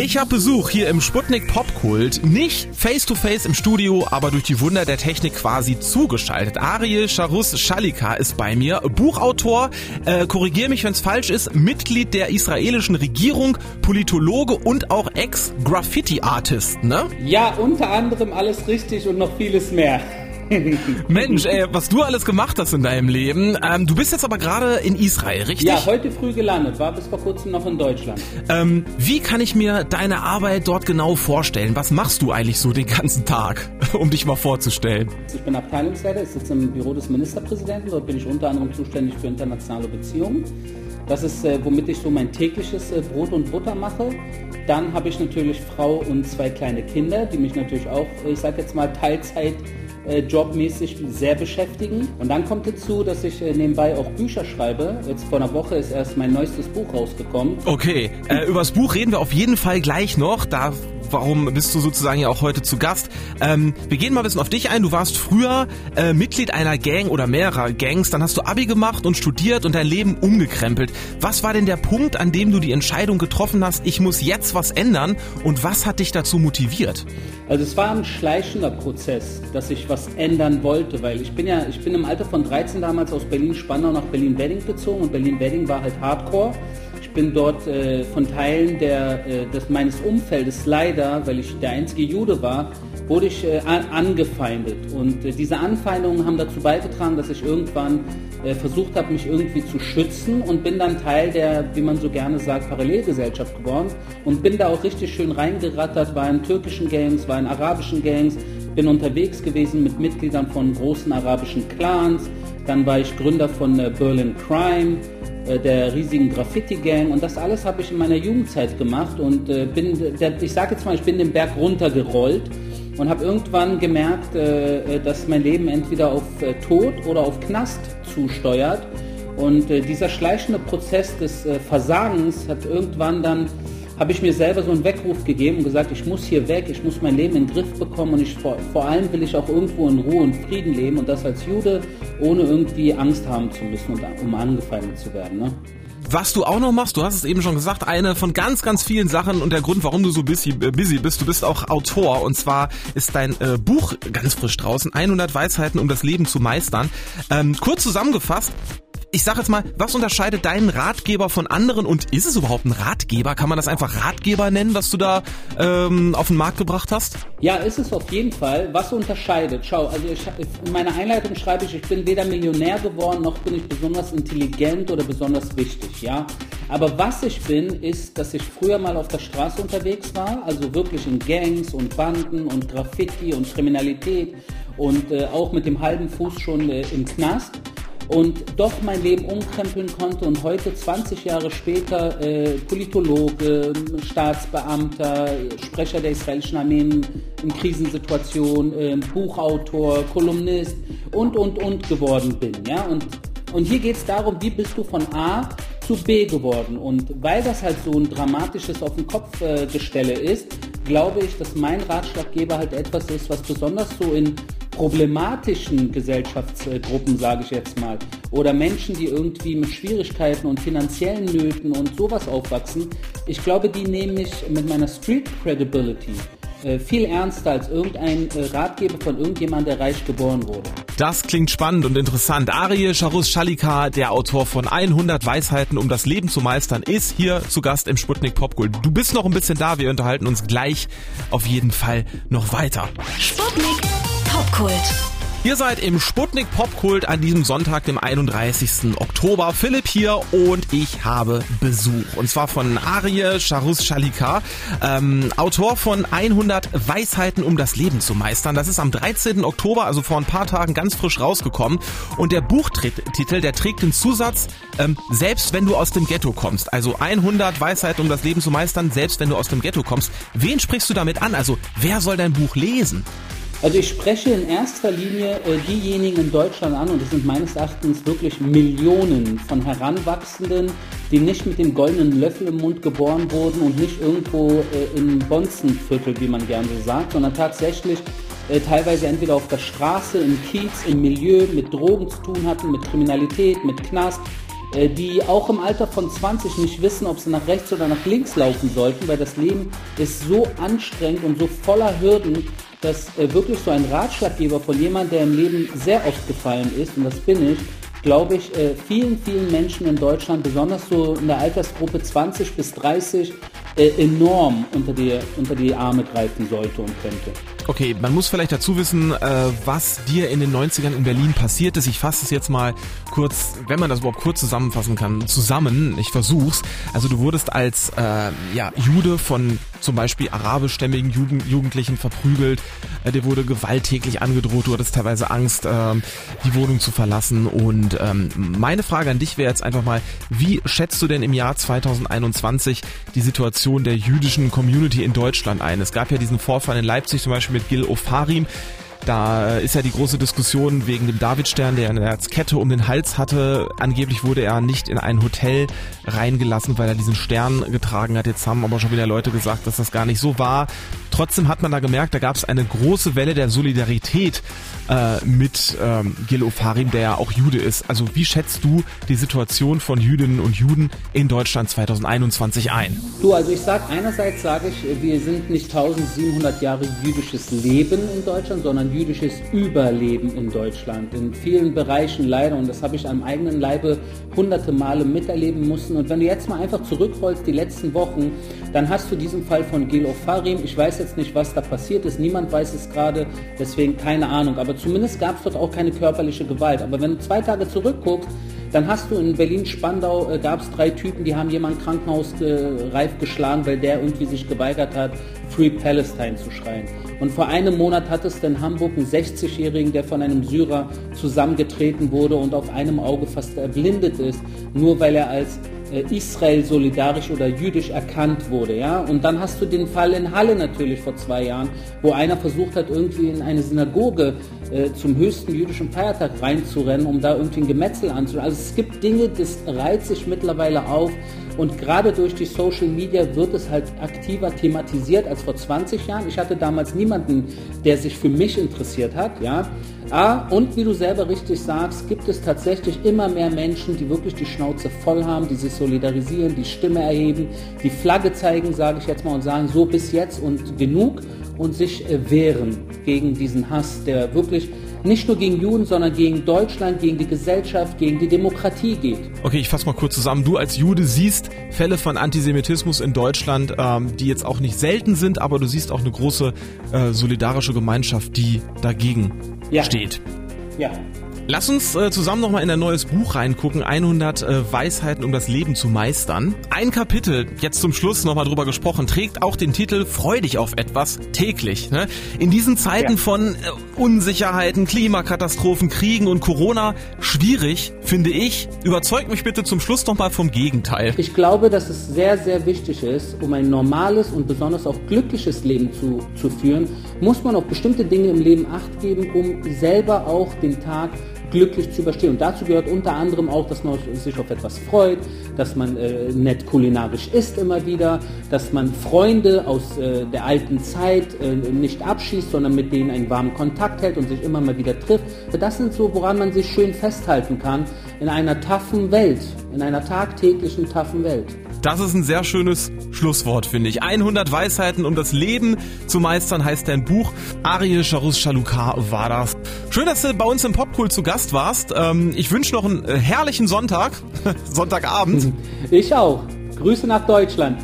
Ich habe Besuch hier im Sputnik Popkult. Nicht face to face im Studio, aber durch die Wunder der Technik quasi zugeschaltet. Ariel Charus Shalika ist bei mir, Buchautor, äh, korrigier mich, wenn es falsch ist, Mitglied der israelischen Regierung, Politologe und auch Ex-Graffiti-Artist, ne? Ja, unter anderem alles richtig und noch vieles mehr. Mensch, ey, was du alles gemacht hast in deinem Leben. Ähm, du bist jetzt aber gerade in Israel, richtig? Ja, heute früh gelandet, war bis vor kurzem noch in Deutschland. Ähm, wie kann ich mir deine Arbeit dort genau vorstellen? Was machst du eigentlich so den ganzen Tag, um dich mal vorzustellen? Ich bin Abteilungsleiter, ich sitze im Büro des Ministerpräsidenten, dort bin ich unter anderem zuständig für internationale Beziehungen. Das ist, äh, womit ich so mein tägliches äh, Brot und Butter mache. Dann habe ich natürlich Frau und zwei kleine Kinder, die mich natürlich auch, ich sage jetzt mal, Teilzeit äh, jobmäßig sehr beschäftigen. Und dann kommt hinzu, dass ich äh, nebenbei auch Bücher schreibe. Jetzt vor einer Woche ist erst mein neuestes Buch rausgekommen. Okay, äh, über das Buch reden wir auf jeden Fall gleich noch. Da warum bist du sozusagen ja auch heute zu Gast. Ähm, wir gehen mal ein bisschen auf dich ein. Du warst früher äh, Mitglied einer Gang oder mehrerer Gangs, dann hast du Abi gemacht und studiert und dein Leben umgekrempelt. Was war denn der Punkt, an dem du die Entscheidung getroffen hast, ich muss jetzt was ändern und was hat dich dazu motiviert? Also es war ein schleichender Prozess, dass ich was ändern wollte, weil ich bin ja, ich bin im Alter von 13 damals aus Berlin-Spandau nach Berlin-Wedding gezogen und Berlin-Wedding war halt Hardcore. Bin dort äh, von Teilen der, äh, des, meines Umfeldes leider, weil ich der einzige Jude war, wurde ich äh, angefeindet. Und äh, diese Anfeindungen haben dazu beigetragen, dass ich irgendwann äh, versucht habe, mich irgendwie zu schützen und bin dann Teil der, wie man so gerne sagt, Parallelgesellschaft geworden und bin da auch richtig schön reingerattert, war in türkischen Gangs, war in arabischen Gangs, bin unterwegs gewesen mit Mitgliedern von großen arabischen Clans, dann war ich Gründer von äh, Berlin Crime, der riesigen Graffiti-Gang und das alles habe ich in meiner Jugendzeit gemacht und äh, bin, ich sage jetzt mal, ich bin den Berg runtergerollt und habe irgendwann gemerkt, äh, dass mein Leben entweder auf äh, Tod oder auf Knast zusteuert. Und äh, dieser schleichende Prozess des äh, Versagens hat irgendwann dann, habe ich mir selber so einen Weckruf gegeben und gesagt, ich muss hier weg, ich muss mein Leben in den Griff bekommen und ich, vor, vor allem will ich auch irgendwo in Ruhe und Frieden leben und das als Jude, ohne irgendwie Angst haben zu müssen, und, um angefeindet zu werden. Ne? Was du auch noch machst, du hast es eben schon gesagt, eine von ganz, ganz vielen Sachen und der Grund, warum du so busy, äh, busy bist, du bist auch Autor und zwar ist dein äh, Buch ganz frisch draußen, 100 Weisheiten, um das Leben zu meistern. Ähm, kurz zusammengefasst, ich sag jetzt mal, was unterscheidet deinen Ratgeber von anderen und ist es überhaupt ein Ratgeber? Kann man das einfach Ratgeber nennen, was du da ähm, auf den Markt gebracht hast? Ja, ist es auf jeden Fall. Was unterscheidet? Schau, also ich, in meiner Einleitung schreibe ich, ich bin weder Millionär geworden, noch bin ich besonders intelligent oder besonders wichtig, ja. Aber was ich bin, ist, dass ich früher mal auf der Straße unterwegs war, also wirklich in Gangs und Banden und Graffiti und Kriminalität und äh, auch mit dem halben Fuß schon äh, im Knast und doch mein Leben umkrempeln konnte und heute 20 Jahre später äh, Politologe, Staatsbeamter, Sprecher der israelischen Armee in, in Krisensituationen, äh, Buchautor, Kolumnist und und und geworden bin. Ja? Und, und hier geht es darum, wie bist du von A zu B geworden. Und weil das halt so ein dramatisches auf den Kopf äh, Gestelle ist, glaube ich, dass mein Ratschlaggeber halt etwas ist, was besonders so in problematischen Gesellschaftsgruppen, sage ich jetzt mal, oder Menschen, die irgendwie mit Schwierigkeiten und finanziellen Nöten und sowas aufwachsen, ich glaube, die nehme ich mit meiner Street Credibility äh, viel ernster als irgendein äh, Ratgeber von irgendjemand, der reich geboren wurde. Das klingt spannend und interessant. Ariel Charus Schalika, der Autor von 100 Weisheiten, um das Leben zu meistern, ist hier zu Gast im Sputnik Popgold. Du bist noch ein bisschen da, wir unterhalten uns gleich auf jeden Fall noch weiter. Sputnik Popkult. Ihr seid im Sputnik Popkult an diesem Sonntag, dem 31. Oktober. Philipp hier und ich habe Besuch. Und zwar von Arie Charus Shalika, ähm, Autor von 100 Weisheiten, um das Leben zu meistern. Das ist am 13. Oktober, also vor ein paar Tagen, ganz frisch rausgekommen. Und der Buchtitel, der trägt den Zusatz, ähm, selbst wenn du aus dem Ghetto kommst. Also 100 Weisheiten, um das Leben zu meistern, selbst wenn du aus dem Ghetto kommst. Wen sprichst du damit an? Also wer soll dein Buch lesen? Also ich spreche in erster Linie äh, diejenigen in Deutschland an, und es sind meines Erachtens wirklich Millionen von Heranwachsenden, die nicht mit dem goldenen Löffel im Mund geboren wurden und nicht irgendwo äh, im Bonzenviertel, wie man gerne so sagt, sondern tatsächlich äh, teilweise entweder auf der Straße, im Kiez, im Milieu mit Drogen zu tun hatten, mit Kriminalität, mit Knast, äh, die auch im Alter von 20 nicht wissen, ob sie nach rechts oder nach links laufen sollten, weil das Leben ist so anstrengend und so voller Hürden, dass äh, wirklich so ein Ratschlaggeber von jemandem, der im Leben sehr oft gefallen ist, und das bin ich, glaube ich, äh, vielen, vielen Menschen in Deutschland, besonders so in der Altersgruppe 20 bis 30, äh, enorm unter die, unter die Arme greifen sollte und könnte. Okay, man muss vielleicht dazu wissen, äh, was dir in den 90ern in Berlin passiert ist. Ich fasse es jetzt mal kurz, wenn man das überhaupt kurz zusammenfassen kann, zusammen. Ich versuch's. Also du wurdest als äh, ja, Jude von zum Beispiel arabischstämmigen Jugend Jugendlichen verprügelt. Äh, dir wurde gewalttäglich angedroht. Du hattest teilweise Angst, äh, die Wohnung zu verlassen. Und ähm, meine Frage an dich wäre jetzt einfach mal, wie schätzt du denn im Jahr 2021 die Situation der jüdischen Community in Deutschland ein? Es gab ja diesen Vorfall in Leipzig zum Beispiel mit Gil Ofarim. Da ist ja die große Diskussion wegen dem Davidstern, der eine Kette um den Hals hatte. Angeblich wurde er nicht in ein Hotel reingelassen, weil er diesen Stern getragen hat. Jetzt haben aber schon wieder Leute gesagt, dass das gar nicht so war. Trotzdem hat man da gemerkt, da gab es eine große Welle der Solidarität äh, mit ähm, Gil Ofarim, der ja auch Jude ist. Also wie schätzt du die Situation von Jüdinnen und Juden in Deutschland 2021 ein? Du, also ich sage einerseits sage ich, wir sind nicht 1700 Jahre jüdisches Leben in Deutschland, sondern jüdisches Überleben in Deutschland. In vielen Bereichen leider und das habe ich am eigenen Leibe hunderte Male miterleben müssen. Und wenn du jetzt mal einfach zurückrollst die letzten Wochen, dann hast du diesen Fall von Gil Ofarim. Ich weiß jetzt nicht, was da passiert ist. Niemand weiß es gerade, deswegen keine Ahnung. Aber zumindest gab es dort auch keine körperliche Gewalt. Aber wenn du zwei Tage zurückguckst, dann hast du in Berlin-Spandau, äh, gab es drei Typen, die haben jemanden krankenhausreif äh, geschlagen, weil der irgendwie sich geweigert hat, Free Palestine zu schreien. Und vor einem Monat hat es in Hamburg einen 60-Jährigen, der von einem Syrer zusammengetreten wurde und auf einem Auge fast erblindet ist, nur weil er als Israel solidarisch oder jüdisch erkannt wurde. Ja? Und dann hast du den Fall in Halle natürlich vor zwei Jahren, wo einer versucht hat, irgendwie in eine Synagoge äh, zum höchsten jüdischen Feiertag reinzurennen, um da irgendwie ein Gemetzel anzuschauen. Also es gibt Dinge, das reiht sich mittlerweile auf und gerade durch die Social Media wird es halt aktiver thematisiert als vor 20 Jahren. Ich hatte damals niemanden, der sich für mich interessiert hat, ja. Ah, und wie du selber richtig sagst, gibt es tatsächlich immer mehr Menschen, die wirklich die Schnauze voll haben, die sich solidarisieren, die Stimme erheben, die Flagge zeigen, sage ich jetzt mal, und sagen, so bis jetzt und genug und sich äh, wehren gegen diesen Hass, der wirklich nicht nur gegen Juden, sondern gegen Deutschland, gegen die Gesellschaft, gegen die Demokratie geht. Okay, ich fasse mal kurz zusammen. Du als Jude siehst Fälle von Antisemitismus in Deutschland, ähm, die jetzt auch nicht selten sind, aber du siehst auch eine große äh, solidarische Gemeinschaft, die dagegen ja. steht. Ja. Lass uns äh, zusammen nochmal in ein neues Buch reingucken, 100 äh, Weisheiten, um das Leben zu meistern. Ein Kapitel, jetzt zum Schluss nochmal drüber gesprochen, trägt auch den Titel Freu dich auf etwas täglich. Ne? In diesen Zeiten ja. von äh, Unsicherheiten, Klimakatastrophen, Kriegen und Corona, schwierig, finde ich. Überzeug mich bitte zum Schluss nochmal vom Gegenteil. Ich glaube, dass es sehr, sehr wichtig ist, um ein normales und besonders auch glückliches Leben zu, zu führen, muss man auf bestimmte Dinge im Leben acht geben, um selber auch den Tag glücklich zu überstehen. Und dazu gehört unter anderem auch, dass man sich auf etwas freut, dass man äh, nett kulinarisch isst immer wieder, dass man Freunde aus äh, der alten Zeit äh, nicht abschießt, sondern mit denen einen warmen Kontakt hält und sich immer mal wieder trifft. Das sind so, woran man sich schön festhalten kann in einer taffen Welt, in einer tagtäglichen taffen Welt. Das ist ein sehr schönes Schlusswort, finde ich. 100 Weisheiten, um das Leben zu meistern, heißt dein Buch. Ariel Charus Chalukar war das. Schön, dass du bei uns im Popcool zu Gast warst. Ähm, ich wünsche noch einen äh, herrlichen Sonntag. Sonntagabend. Ich auch. Grüße nach Deutschland.